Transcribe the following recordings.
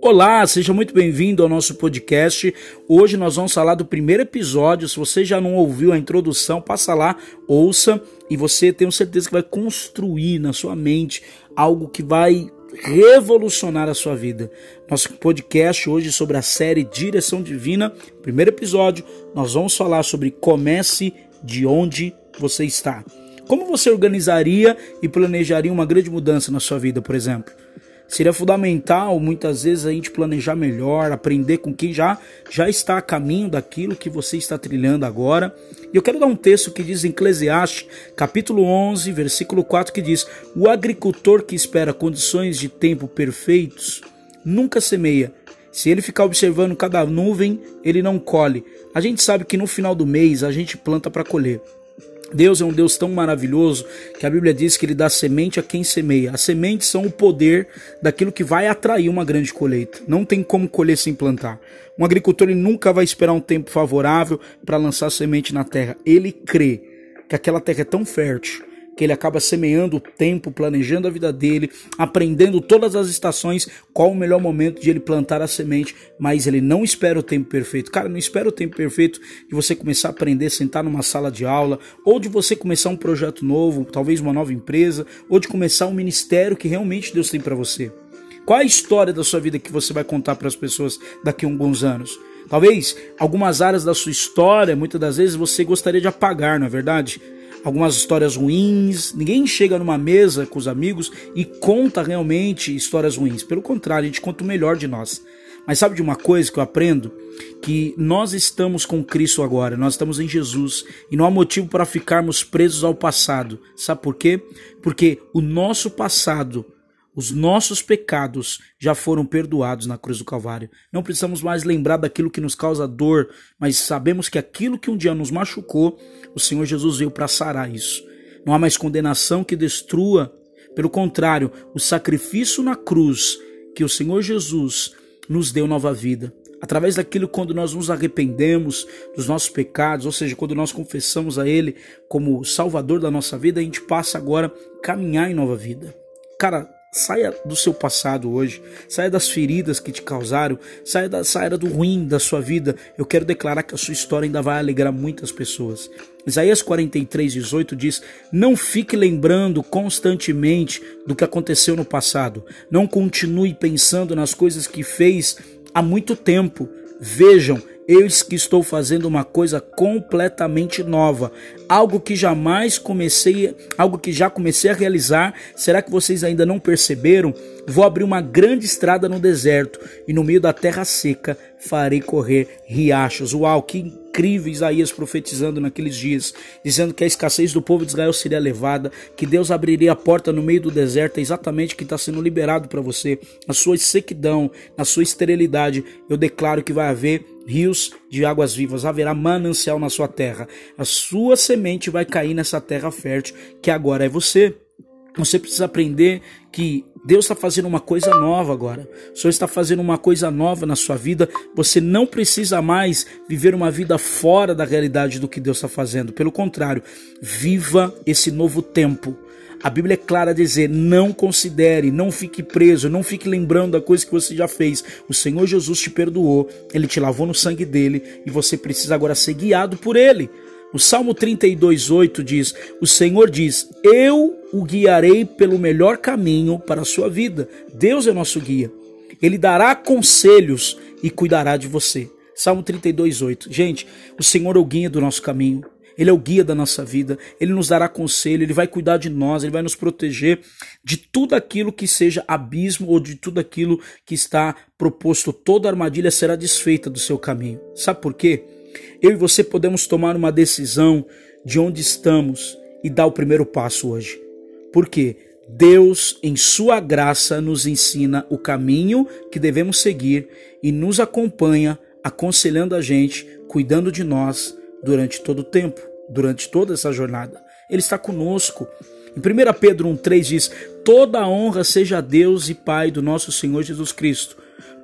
Olá, seja muito bem-vindo ao nosso podcast. Hoje nós vamos falar do primeiro episódio. Se você já não ouviu a introdução, passa lá, ouça e você tenho certeza que vai construir na sua mente algo que vai revolucionar a sua vida. Nosso podcast hoje sobre a série Direção Divina, primeiro episódio, nós vamos falar sobre comece de onde você está. Como você organizaria e planejaria uma grande mudança na sua vida, por exemplo? Seria fundamental muitas vezes a gente planejar melhor, aprender com quem já já está a caminho daquilo que você está trilhando agora. E eu quero dar um texto que diz em Eclesiastes, capítulo 11, versículo 4, que diz: "O agricultor que espera condições de tempo perfeitos nunca semeia. Se ele ficar observando cada nuvem, ele não colhe. A gente sabe que no final do mês a gente planta para colher. Deus é um Deus tão maravilhoso que a Bíblia diz que ele dá semente a quem semeia. As sementes são o poder daquilo que vai atrair uma grande colheita. Não tem como colher sem plantar. Um agricultor ele nunca vai esperar um tempo favorável para lançar semente na terra. Ele crê que aquela terra é tão fértil que ele acaba semeando o tempo, planejando a vida dele, aprendendo todas as estações, qual o melhor momento de ele plantar a semente, mas ele não espera o tempo perfeito. Cara, não espera o tempo perfeito de você começar a aprender, sentar numa sala de aula, ou de você começar um projeto novo, talvez uma nova empresa, ou de começar um ministério que realmente Deus tem para você. Qual é a história da sua vida que você vai contar para as pessoas daqui a alguns anos? Talvez algumas áreas da sua história, muitas das vezes você gostaria de apagar, não é verdade? Algumas histórias ruins. Ninguém chega numa mesa com os amigos e conta realmente histórias ruins. Pelo contrário, a gente conta o melhor de nós. Mas sabe de uma coisa que eu aprendo? Que nós estamos com Cristo agora, nós estamos em Jesus e não há motivo para ficarmos presos ao passado. Sabe por quê? Porque o nosso passado os nossos pecados já foram perdoados na cruz do Calvário. Não precisamos mais lembrar daquilo que nos causa dor, mas sabemos que aquilo que um dia nos machucou, o Senhor Jesus veio para sarar isso. Não há mais condenação que destrua. Pelo contrário, o sacrifício na cruz que o Senhor Jesus nos deu nova vida. Através daquilo quando nós nos arrependemos dos nossos pecados, ou seja, quando nós confessamos a Ele como Salvador da nossa vida, a gente passa agora a caminhar em nova vida. Cara, Saia do seu passado hoje, saia das feridas que te causaram, saia, da, saia do ruim da sua vida. Eu quero declarar que a sua história ainda vai alegrar muitas pessoas. Isaías 43, 18 diz: Não fique lembrando constantemente do que aconteceu no passado. Não continue pensando nas coisas que fez há muito tempo. Vejam, Eis que estou fazendo uma coisa completamente nova, algo que jamais comecei, algo que já comecei a realizar. Será que vocês ainda não perceberam? Vou abrir uma grande estrada no deserto e no meio da terra seca farei correr riachos. Uau, que incrível Isaías profetizando naqueles dias, dizendo que a escassez do povo de Israel seria levada, que Deus abriria a porta no meio do deserto, é exatamente o que está sendo liberado para você. Na sua sequidão, na sua esterilidade, eu declaro que vai haver rios de águas vivas, haverá manancial na sua terra. A sua semente vai cair nessa terra fértil que agora é você. Você precisa aprender que Deus está fazendo uma coisa nova agora. O Senhor está fazendo uma coisa nova na sua vida. Você não precisa mais viver uma vida fora da realidade do que Deus está fazendo. Pelo contrário, viva esse novo tempo. A Bíblia é clara a dizer: não considere, não fique preso, não fique lembrando da coisa que você já fez. O Senhor Jesus te perdoou, ele te lavou no sangue dele e você precisa agora ser guiado por ele. O Salmo 32:8 diz: O Senhor diz: Eu o guiarei pelo melhor caminho para a sua vida. Deus é nosso guia. Ele dará conselhos e cuidará de você. Salmo 32:8. Gente, o Senhor é o guia do nosso caminho. Ele é o guia da nossa vida, ele nos dará conselho, ele vai cuidar de nós, ele vai nos proteger de tudo aquilo que seja abismo ou de tudo aquilo que está proposto. Toda armadilha será desfeita do seu caminho. Sabe por quê? Eu e você podemos tomar uma decisão de onde estamos e dar o primeiro passo hoje. Porque Deus, em Sua graça, nos ensina o caminho que devemos seguir e nos acompanha, aconselhando a gente, cuidando de nós durante todo o tempo, durante toda essa jornada. Ele está conosco. Em 1 Pedro 1,3 diz: Toda honra seja a Deus e Pai do nosso Senhor Jesus Cristo,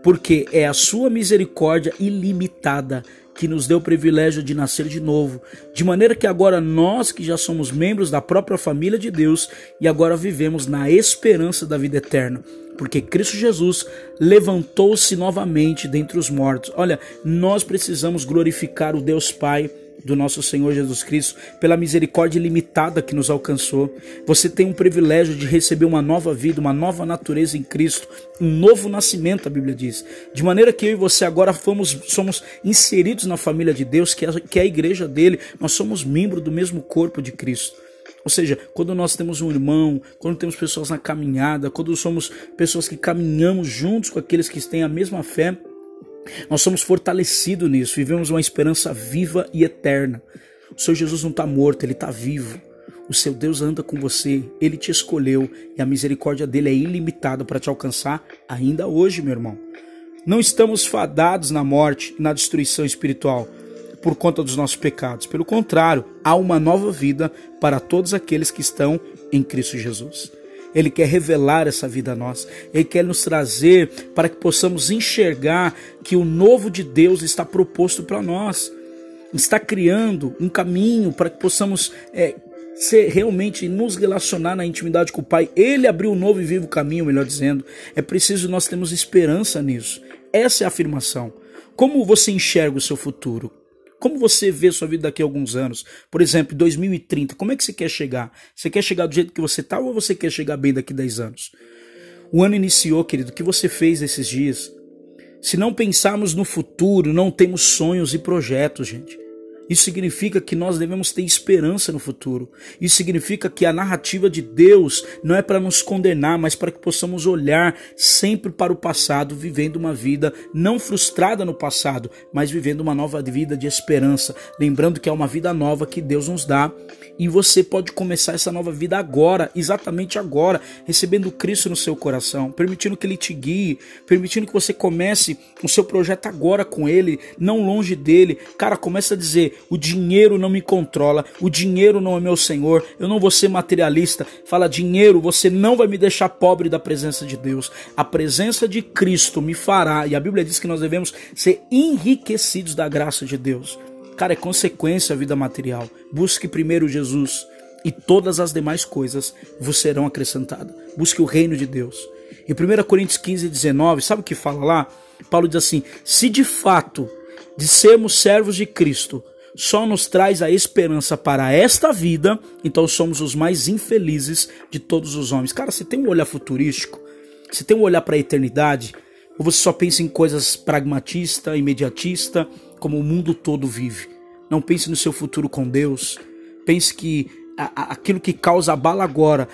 porque é a sua misericórdia ilimitada que nos deu o privilégio de nascer de novo, de maneira que agora nós que já somos membros da própria família de Deus e agora vivemos na esperança da vida eterna. porque Cristo Jesus levantou-se novamente dentre os mortos. Olha, nós precisamos glorificar o Deus Pai do nosso Senhor Jesus Cristo, pela misericórdia ilimitada que nos alcançou. Você tem um privilégio de receber uma nova vida, uma nova natureza em Cristo, um novo nascimento, a Bíblia diz. De maneira que eu e você agora fomos, somos inseridos na família de Deus, que é, que é a igreja dele, nós somos membro do mesmo corpo de Cristo. Ou seja, quando nós temos um irmão, quando temos pessoas na caminhada, quando somos pessoas que caminhamos juntos com aqueles que têm a mesma fé, nós somos fortalecidos nisso, vivemos uma esperança viva e eterna. O Senhor Jesus não está morto, ele está vivo. O seu Deus anda com você, ele te escolheu e a misericórdia dele é ilimitada para te alcançar ainda hoje, meu irmão. Não estamos fadados na morte e na destruição espiritual por conta dos nossos pecados. Pelo contrário, há uma nova vida para todos aqueles que estão em Cristo Jesus. Ele quer revelar essa vida a nós. Ele quer nos trazer para que possamos enxergar que o novo de Deus está proposto para nós. Está criando um caminho para que possamos é, ser realmente nos relacionar na intimidade com o Pai. Ele abriu um novo e vivo caminho, melhor dizendo. É preciso nós termos esperança nisso. Essa é a afirmação. Como você enxerga o seu futuro? Como você vê sua vida daqui a alguns anos? Por exemplo, 2030, como é que você quer chegar? Você quer chegar do jeito que você está ou você quer chegar bem daqui a 10 anos? O ano iniciou, querido, o que você fez esses dias? Se não pensarmos no futuro, não temos sonhos e projetos, gente. Isso significa que nós devemos ter esperança no futuro. Isso significa que a narrativa de Deus não é para nos condenar, mas para que possamos olhar sempre para o passado, vivendo uma vida não frustrada no passado, mas vivendo uma nova vida de esperança. Lembrando que é uma vida nova que Deus nos dá e você pode começar essa nova vida agora, exatamente agora, recebendo Cristo no seu coração, permitindo que Ele te guie, permitindo que você comece o seu projeto agora com Ele, não longe dele. Cara, começa a dizer: o dinheiro não me controla, o dinheiro não é meu senhor, eu não vou ser materialista. Fala, dinheiro, você não vai me deixar pobre da presença de Deus. A presença de Cristo me fará, e a Bíblia diz que nós devemos ser enriquecidos da graça de Deus. Cara, é consequência a vida material. Busque primeiro Jesus e todas as demais coisas vos serão acrescentadas. Busque o reino de Deus. Em 1 Coríntios 15, 19, sabe o que fala lá? Paulo diz assim: se de fato de sermos servos de Cristo só nos traz a esperança para esta vida, então somos os mais infelizes de todos os homens. Cara, você tem um olhar futurístico, você tem um olhar para a eternidade, ou você só pensa em coisas pragmatista, imediatista, como o mundo todo vive? Não pense no seu futuro com Deus. Pense que aquilo que causa abala agora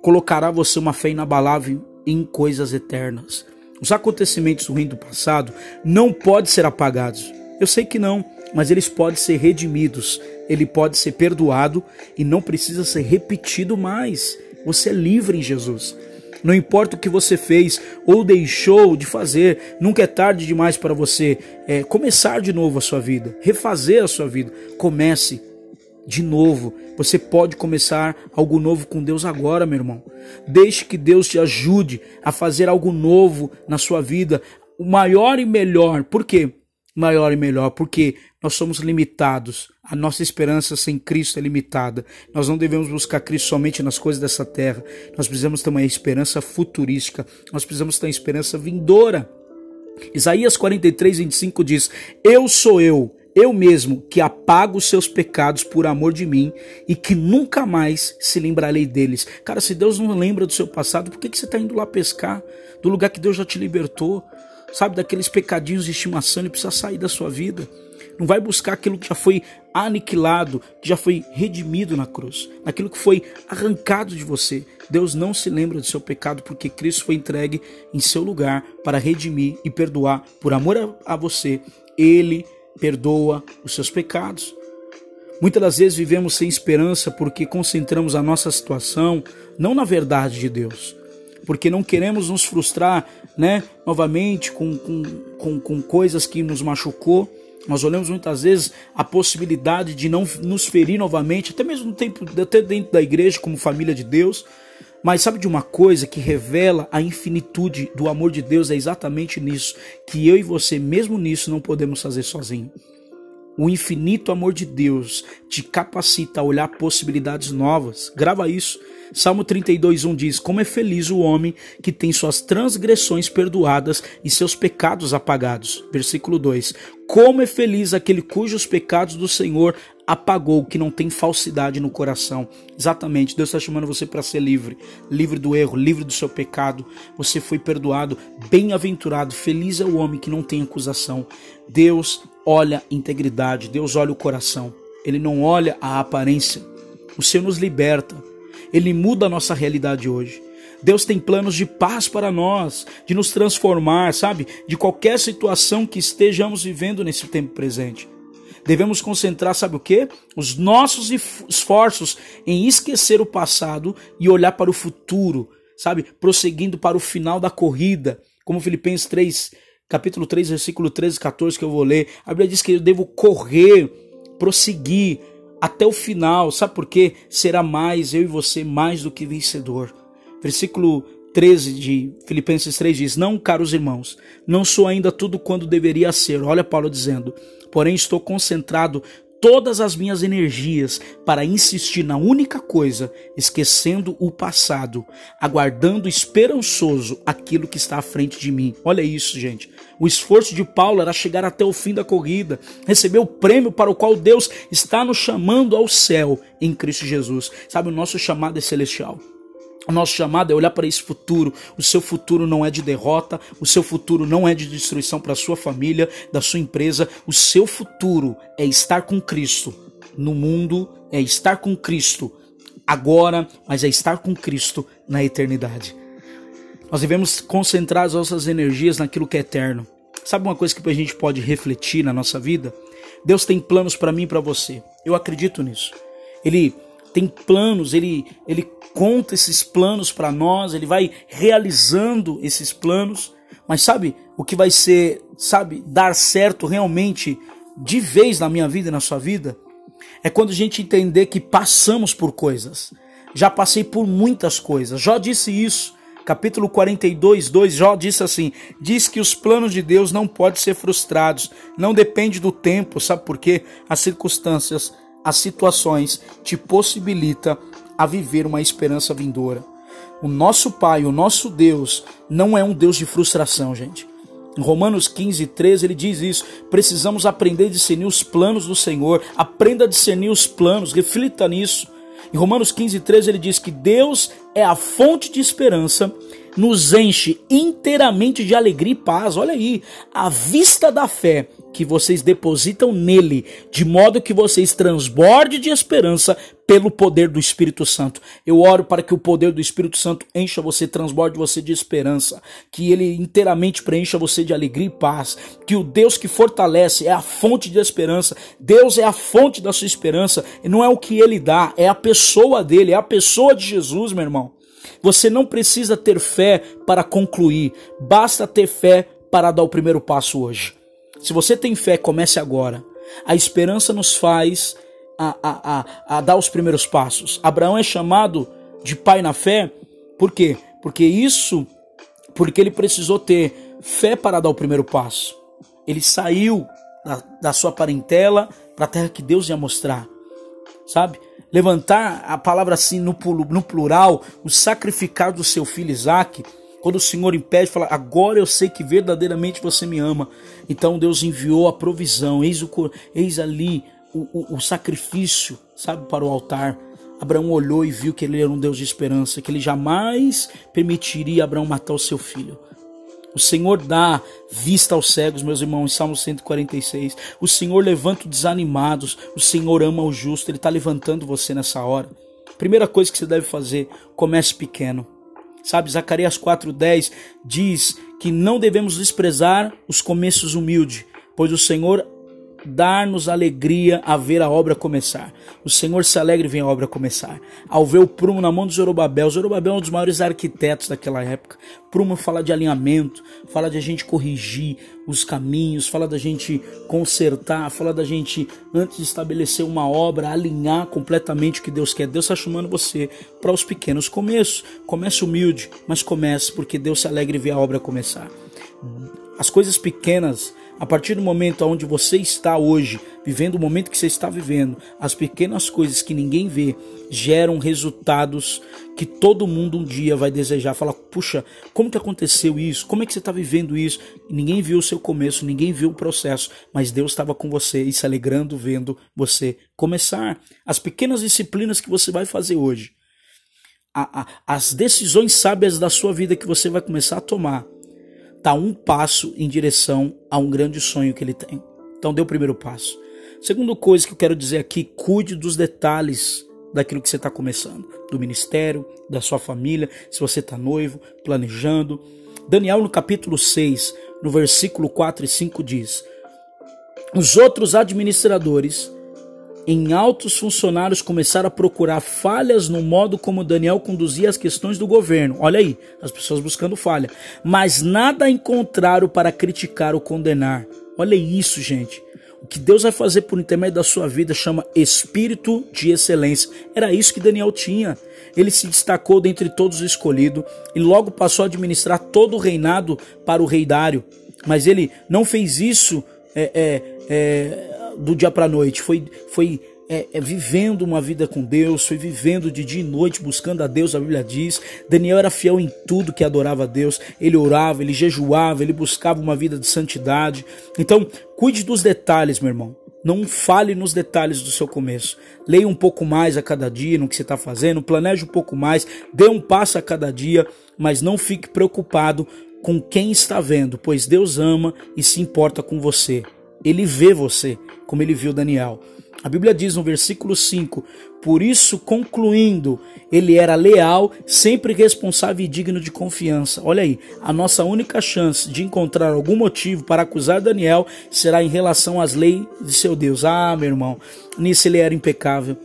colocará você uma fé inabalável em coisas eternas. Os acontecimentos ruins do passado não podem ser apagados. Eu sei que não mas eles podem ser redimidos, ele pode ser perdoado e não precisa ser repetido mais. Você é livre em Jesus. Não importa o que você fez ou deixou de fazer, nunca é tarde demais para você é, começar de novo a sua vida, refazer a sua vida. Comece de novo. Você pode começar algo novo com Deus agora, meu irmão. Deixe que Deus te ajude a fazer algo novo na sua vida, o maior e melhor. Por quê? Maior e melhor, porque nós somos limitados. A nossa esperança sem Cristo é limitada. Nós não devemos buscar Cristo somente nas coisas dessa terra. Nós precisamos ter uma esperança futurística. Nós precisamos ter uma esperança vindoura. Isaías 43, 25 diz: Eu sou eu, eu mesmo, que apago os seus pecados por amor de mim e que nunca mais se lembrarei deles. Cara, se Deus não lembra do seu passado, por que, que você está indo lá pescar? Do lugar que Deus já te libertou? Sabe, daqueles pecadinhos de estimação, ele precisa sair da sua vida. Não vai buscar aquilo que já foi aniquilado, que já foi redimido na cruz, naquilo que foi arrancado de você. Deus não se lembra do seu pecado porque Cristo foi entregue em seu lugar para redimir e perdoar por amor a, você. Ele perdoa os seus pecados. Muitas das vezes vivemos sem esperança porque concentramos a nossa situação não na verdade de Deus, porque não queremos nos frustrar né, novamente com, com, com, com coisas que nos machucou. Nós olhamos muitas vezes a possibilidade de não nos ferir novamente, até mesmo no tempo, até dentro da igreja, como família de Deus. Mas sabe de uma coisa que revela a infinitude do amor de Deus? É exatamente nisso, que eu e você, mesmo nisso, não podemos fazer sozinho. O infinito amor de Deus te capacita a olhar possibilidades novas. Grava isso. Salmo 32:1 diz: Como é feliz o homem que tem suas transgressões perdoadas e seus pecados apagados. Versículo 2: Como é feliz aquele cujos pecados do Senhor apagou, que não tem falsidade no coração. Exatamente, Deus está chamando você para ser livre, livre do erro, livre do seu pecado. Você foi perdoado, bem-aventurado, feliz é o homem que não tem acusação. Deus olha integridade, Deus olha o coração. Ele não olha a aparência. O Senhor nos liberta. Ele muda a nossa realidade hoje. Deus tem planos de paz para nós, de nos transformar, sabe? De qualquer situação que estejamos vivendo nesse tempo presente. Devemos concentrar, sabe o que? Os nossos esforços em esquecer o passado e olhar para o futuro, sabe? Prosseguindo para o final da corrida, como Filipenses 3, capítulo 3, versículo 13 e 14 que eu vou ler. A Bíblia diz que eu devo correr, prosseguir até o final. Sabe por quê? Será mais eu e você mais do que vencedor. Versículo 13 de Filipenses 3 diz: Não, caros irmãos, não sou ainda tudo quando deveria ser. Olha Paulo dizendo: Porém, estou concentrado todas as minhas energias para insistir na única coisa, esquecendo o passado, aguardando esperançoso aquilo que está à frente de mim. Olha isso, gente. O esforço de Paulo era chegar até o fim da corrida, receber o prêmio para o qual Deus está nos chamando ao céu em Cristo Jesus. Sabe, o nosso chamado é celestial. O nosso chamado é olhar para esse futuro. O seu futuro não é de derrota, o seu futuro não é de destruição para a sua família, da sua empresa. O seu futuro é estar com Cristo no mundo, é estar com Cristo agora, mas é estar com Cristo na eternidade. Nós devemos concentrar as nossas energias naquilo que é eterno. Sabe uma coisa que a gente pode refletir na nossa vida? Deus tem planos para mim e para você. Eu acredito nisso. Ele tem planos, ele, ele conta esses planos para nós, ele vai realizando esses planos. Mas sabe o que vai ser, sabe, dar certo realmente de vez na minha vida e na sua vida? É quando a gente entender que passamos por coisas. Já passei por muitas coisas. Jó disse isso. Capítulo 42, 2, Jó disse assim: Diz que os planos de Deus não podem ser frustrados, não depende do tempo, sabe por quê? As circunstâncias as situações te possibilita a viver uma esperança vindoura. O nosso Pai, o nosso Deus, não é um Deus de frustração, gente. Em Romanos 15, 13, ele diz isso. Precisamos aprender a discernir os planos do Senhor. Aprenda a discernir os planos, reflita nisso. Em Romanos 15, 13, ele diz que Deus é a fonte de esperança, nos enche inteiramente de alegria e paz. Olha aí, à vista da fé que vocês depositam nele, de modo que vocês transbordem de esperança pelo poder do Espírito Santo. Eu oro para que o poder do Espírito Santo encha você, transborde você de esperança, que ele inteiramente preencha você de alegria e paz, que o Deus que fortalece é a fonte de esperança. Deus é a fonte da sua esperança, e não é o que ele dá, é a pessoa dele, é a pessoa de Jesus, meu irmão. Você não precisa ter fé para concluir, basta ter fé para dar o primeiro passo hoje. Se você tem fé, comece agora. A esperança nos faz a, a, a, a dar os primeiros passos. Abraão é chamado de pai na fé, por quê? Porque isso, porque ele precisou ter fé para dar o primeiro passo. Ele saiu da, da sua parentela para a terra que Deus ia mostrar, sabe? Levantar a palavra assim no, no plural, o sacrificar do seu filho Isaac quando o Senhor impede, fala: Agora eu sei que verdadeiramente você me ama. Então Deus enviou a provisão, eis, o, eis ali o, o, o sacrifício, sabe, para o altar. Abraão olhou e viu que ele era um Deus de esperança, que ele jamais permitiria Abraão matar o seu filho. O Senhor dá vista aos cegos, meus irmãos, em Salmo 146. O Senhor levanta os desanimados. O Senhor ama o justo. Ele está levantando você nessa hora. Primeira coisa que você deve fazer: comece pequeno. Sabe, Zacarias 4:10 diz que não devemos desprezar os começos humildes, pois o Senhor dar-nos alegria a ver a obra começar. O Senhor se alegra e vem a obra começar. Ao ver o prumo na mão de Zorobabel, Zorobabel é um dos maiores arquitetos daquela época. Prumo fala de alinhamento, fala de a gente corrigir os caminhos, fala da gente consertar, fala da gente, antes de estabelecer uma obra, alinhar completamente o que Deus quer. Deus está chamando você para os pequenos começos. Comece humilde, mas comece porque Deus se alegra e vê a obra começar. As coisas pequenas A partir do momento onde você está hoje, vivendo o momento que você está vivendo, as pequenas coisas que ninguém vê geram resultados que todo mundo um dia vai desejar. Fala, puxa, como que aconteceu isso? Como é que você está vivendo isso? ninguém viu o seu começo, ninguém viu o processo, mas Deus estava com você e se alegrando vendo você começar. As pequenas disciplinas que você vai fazer hoje, a, a, as decisões sábias da sua vida que você vai começar a tomar, está um passo em direção a um grande sonho que ele tem. Então dê o primeiro passo. Segunda coisa que eu quero dizer aqui, cuide dos detalhes daquilo que você está começando, do ministério, da sua família, se você está noivo, planejando. Daniel no capítulo 6, no versículo 4 e 5 diz: Os outros administradores em altos funcionários começaram a procurar falhas no modo como Daniel conduzia as questões do governo. Olha aí, as pessoas buscando falha. Mas nada encontraram para criticar ou condenar. Olha isso, gente. O que Deus vai fazer por intermédio da sua vida chama espírito de excelência. Era isso que Daniel tinha. Ele se destacou dentre todos os escolhidos e logo passou a administrar todo o reinado para o rei Dário. Mas ele não fez isso é, é, é, do dia para a noite, foi, foi é, é, vivendo uma vida com Deus, foi vivendo de dia e noite buscando a Deus, a Bíblia diz. Daniel era fiel em tudo que adorava a Deus, ele orava, ele jejuava, ele buscava uma vida de santidade. Então, cuide dos detalhes, meu irmão. Não fale nos detalhes do seu começo. Leia um pouco mais a cada dia no que você está fazendo, planeje um pouco mais, dê um passo a cada dia, mas não fique preocupado com quem está vendo, pois Deus ama e se importa com você. Ele vê você, como ele viu Daniel. A Bíblia diz no versículo 5: Por isso, concluindo, ele era leal, sempre responsável e digno de confiança. Olha aí, a nossa única chance de encontrar algum motivo para acusar Daniel será em relação às leis de seu Deus. Ah, meu irmão, nisso ele era impecável.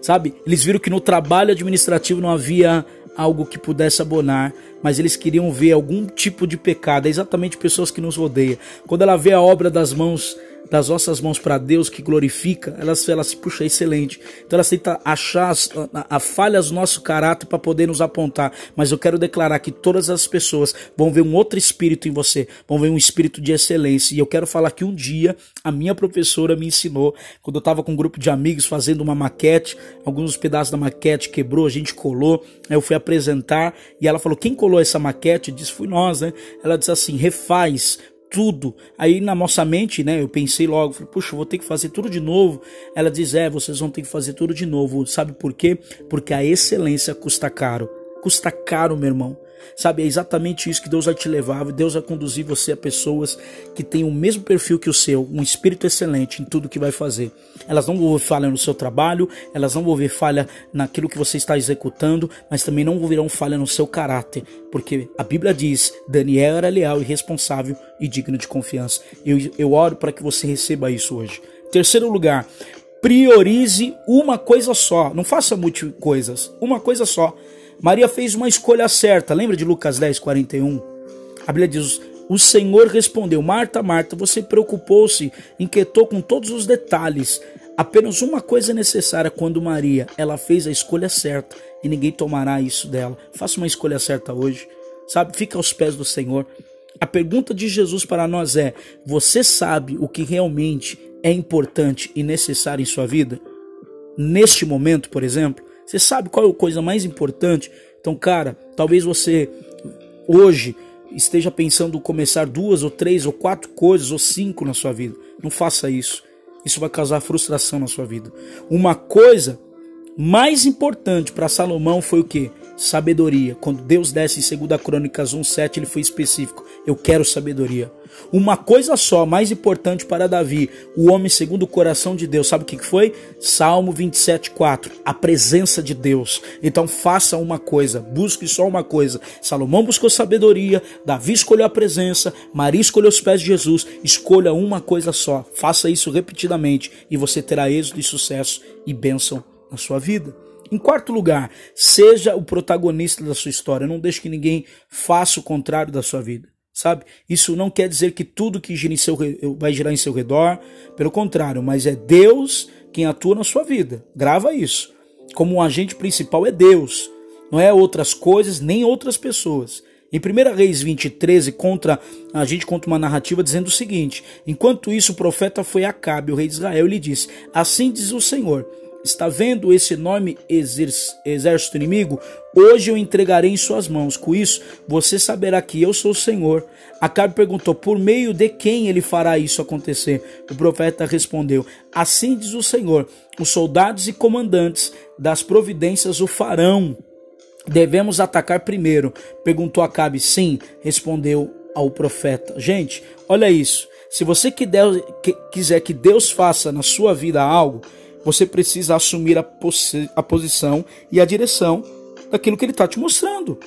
Sabe, eles viram que no trabalho administrativo não havia algo que pudesse abonar, mas eles queriam ver algum tipo de pecado. É exatamente pessoas que nos rodeiam. Quando ela vê a obra das mãos das nossas mãos para Deus que glorifica, elas, elas puxa excelente. Então elas tentam achar as, a, a falhas do nosso caráter para poder nos apontar. Mas eu quero declarar que todas as pessoas vão ver um outro espírito em você, vão ver um espírito de excelência. E eu quero falar que um dia a minha professora me ensinou, quando eu estava com um grupo de amigos fazendo uma maquete, alguns pedaços da maquete quebrou, a gente colou, aí eu fui apresentar e ela falou: quem colou essa maquete? Eu disse: fui nós, né? Ela disse assim: refaz tudo. Aí na nossa mente, né, eu pensei logo, falei, puxa, vou ter que fazer tudo de novo. Ela diz, é, vocês vão ter que fazer tudo de novo. Sabe por quê? Porque a excelência custa caro. Custa caro, meu irmão. Sabe, é exatamente isso que Deus vai te levar. Deus vai conduzir você a pessoas que têm o mesmo perfil que o seu, um espírito excelente em tudo que vai fazer. Elas não vão ver falha no seu trabalho, elas não vão ver falha naquilo que você está executando, mas também não verão falha no seu caráter, porque a Bíblia diz: Daniel era leal e responsável e digno de confiança. Eu, eu oro para que você receba isso hoje. Terceiro lugar, priorize uma coisa só. Não faça muitas coisas, uma coisa só. Maria fez uma escolha certa. Lembra de Lucas 10, 41? A Bíblia diz: O Senhor respondeu: Marta, Marta, você preocupou-se, inquietou com todos os detalhes. Apenas uma coisa é necessária quando Maria, ela fez a escolha certa e ninguém tomará isso dela. Faça uma escolha certa hoje, sabe? Fica aos pés do Senhor. A pergunta de Jesus para nós é: você sabe o que realmente é importante e necessário em sua vida? Neste momento, por exemplo, você sabe qual é a coisa mais importante? Então, cara, talvez você hoje esteja pensando em começar duas ou três ou quatro coisas ou cinco na sua vida. Não faça isso. Isso vai causar frustração na sua vida. Uma coisa mais importante para Salomão foi o que? Sabedoria. Quando Deus desce em 2 Crônicas 1,7, ele foi específico. Eu quero sabedoria. Uma coisa só, mais importante para Davi, o homem segundo o coração de Deus, sabe o que foi? Salmo 27,4, a presença de Deus. Então faça uma coisa, busque só uma coisa. Salomão buscou sabedoria, Davi escolheu a presença, Maria escolheu os pés de Jesus. Escolha uma coisa só, faça isso repetidamente e você terá êxito e sucesso e bênção na sua vida. Em quarto lugar, seja o protagonista da sua história. Não deixe que ninguém faça o contrário da sua vida. Sabe? Isso não quer dizer que tudo que gira em seu, vai girar em seu redor. Pelo contrário, mas é Deus quem atua na sua vida. Grava isso. Como um agente principal é Deus. Não é outras coisas nem outras pessoas. Em 1 Reis 20, 13, contra, a gente conta uma narrativa dizendo o seguinte: Enquanto isso, o profeta foi a Acabe, o rei de Israel, e lhe disse: Assim diz o Senhor: Está vendo esse enorme exército inimigo? Hoje eu entregarei em suas mãos. Com isso, você saberá que eu sou o Senhor. Acabe perguntou: Por meio de quem ele fará isso acontecer? O profeta respondeu: Assim diz o Senhor: Os soldados e comandantes das providências o farão. Devemos atacar primeiro? Perguntou Acabe. Sim, respondeu ao profeta. Gente, olha isso. Se você quiser que Deus faça na sua vida algo, você precisa assumir a, a posição e a direção daquilo que ele está te mostrando.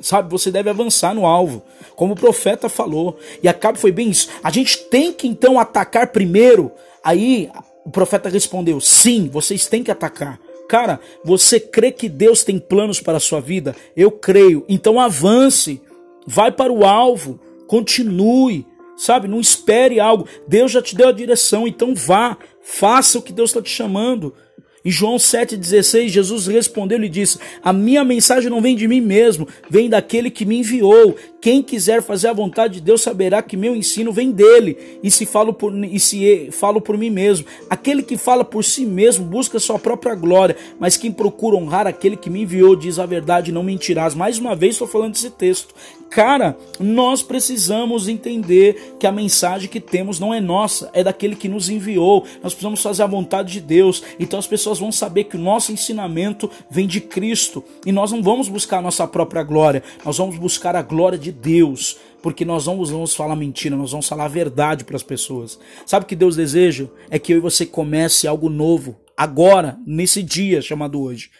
Sabe, você deve avançar no alvo, como o profeta falou. E Acabe foi bem isso. A gente tem que então atacar primeiro. Aí o profeta respondeu: sim, vocês têm que atacar. Cara, você crê que Deus tem planos para a sua vida? Eu creio. Então avance. Vai para o alvo. Continue. Sabe? Não espere algo. Deus já te deu a direção. Então vá. Faça o que Deus está te chamando. Em João 7,16, Jesus respondeu e disse: A minha mensagem não vem de mim mesmo, vem daquele que me enviou. Quem quiser fazer a vontade de Deus saberá que meu ensino vem dele, e se falo por, e se falo por mim mesmo. Aquele que fala por si mesmo busca sua própria glória, mas quem procura honrar aquele que me enviou diz a verdade, não mentirás. Mais uma vez estou falando desse texto. Cara, nós precisamos entender que a mensagem que temos não é nossa, é daquele que nos enviou. Nós precisamos fazer a vontade de Deus. Então as pessoas vão saber que o nosso ensinamento vem de Cristo e nós não vamos buscar a nossa própria glória, nós vamos buscar a glória de Deus, porque nós não vamos falar mentira, nós vamos falar a verdade para as pessoas. Sabe o que Deus deseja? É que eu e você comece algo novo agora, nesse dia chamado hoje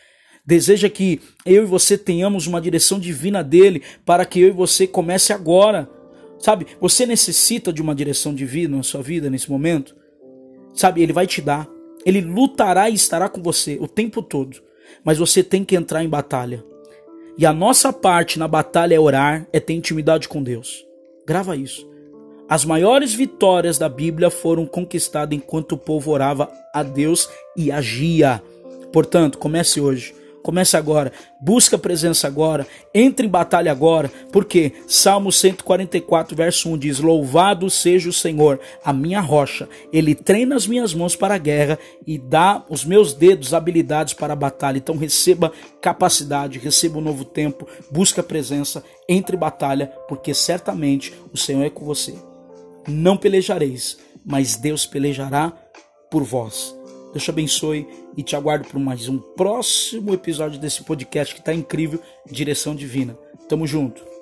deseja que eu e você tenhamos uma direção divina dele para que eu e você comece agora. Sabe, você necessita de uma direção divina na sua vida nesse momento? Sabe, ele vai te dar. Ele lutará e estará com você o tempo todo. Mas você tem que entrar em batalha. E a nossa parte na batalha é orar, é ter intimidade com Deus. Grava isso. As maiores vitórias da Bíblia foram conquistadas enquanto o povo orava a Deus e agia. Portanto, comece hoje. Comece agora, busca a presença agora, entre em batalha agora, porque Salmo 144, verso 1 diz: Louvado seja o Senhor, a minha rocha, ele treina as minhas mãos para a guerra e dá os meus dedos habilidades para a batalha. Então receba capacidade, receba um novo tempo, busca a presença, entre batalha, porque certamente o Senhor é com você. Não pelejareis, mas Deus pelejará por vós. Deus te abençoe e te aguardo para mais um próximo episódio desse podcast que está incrível, Direção Divina. Tamo junto.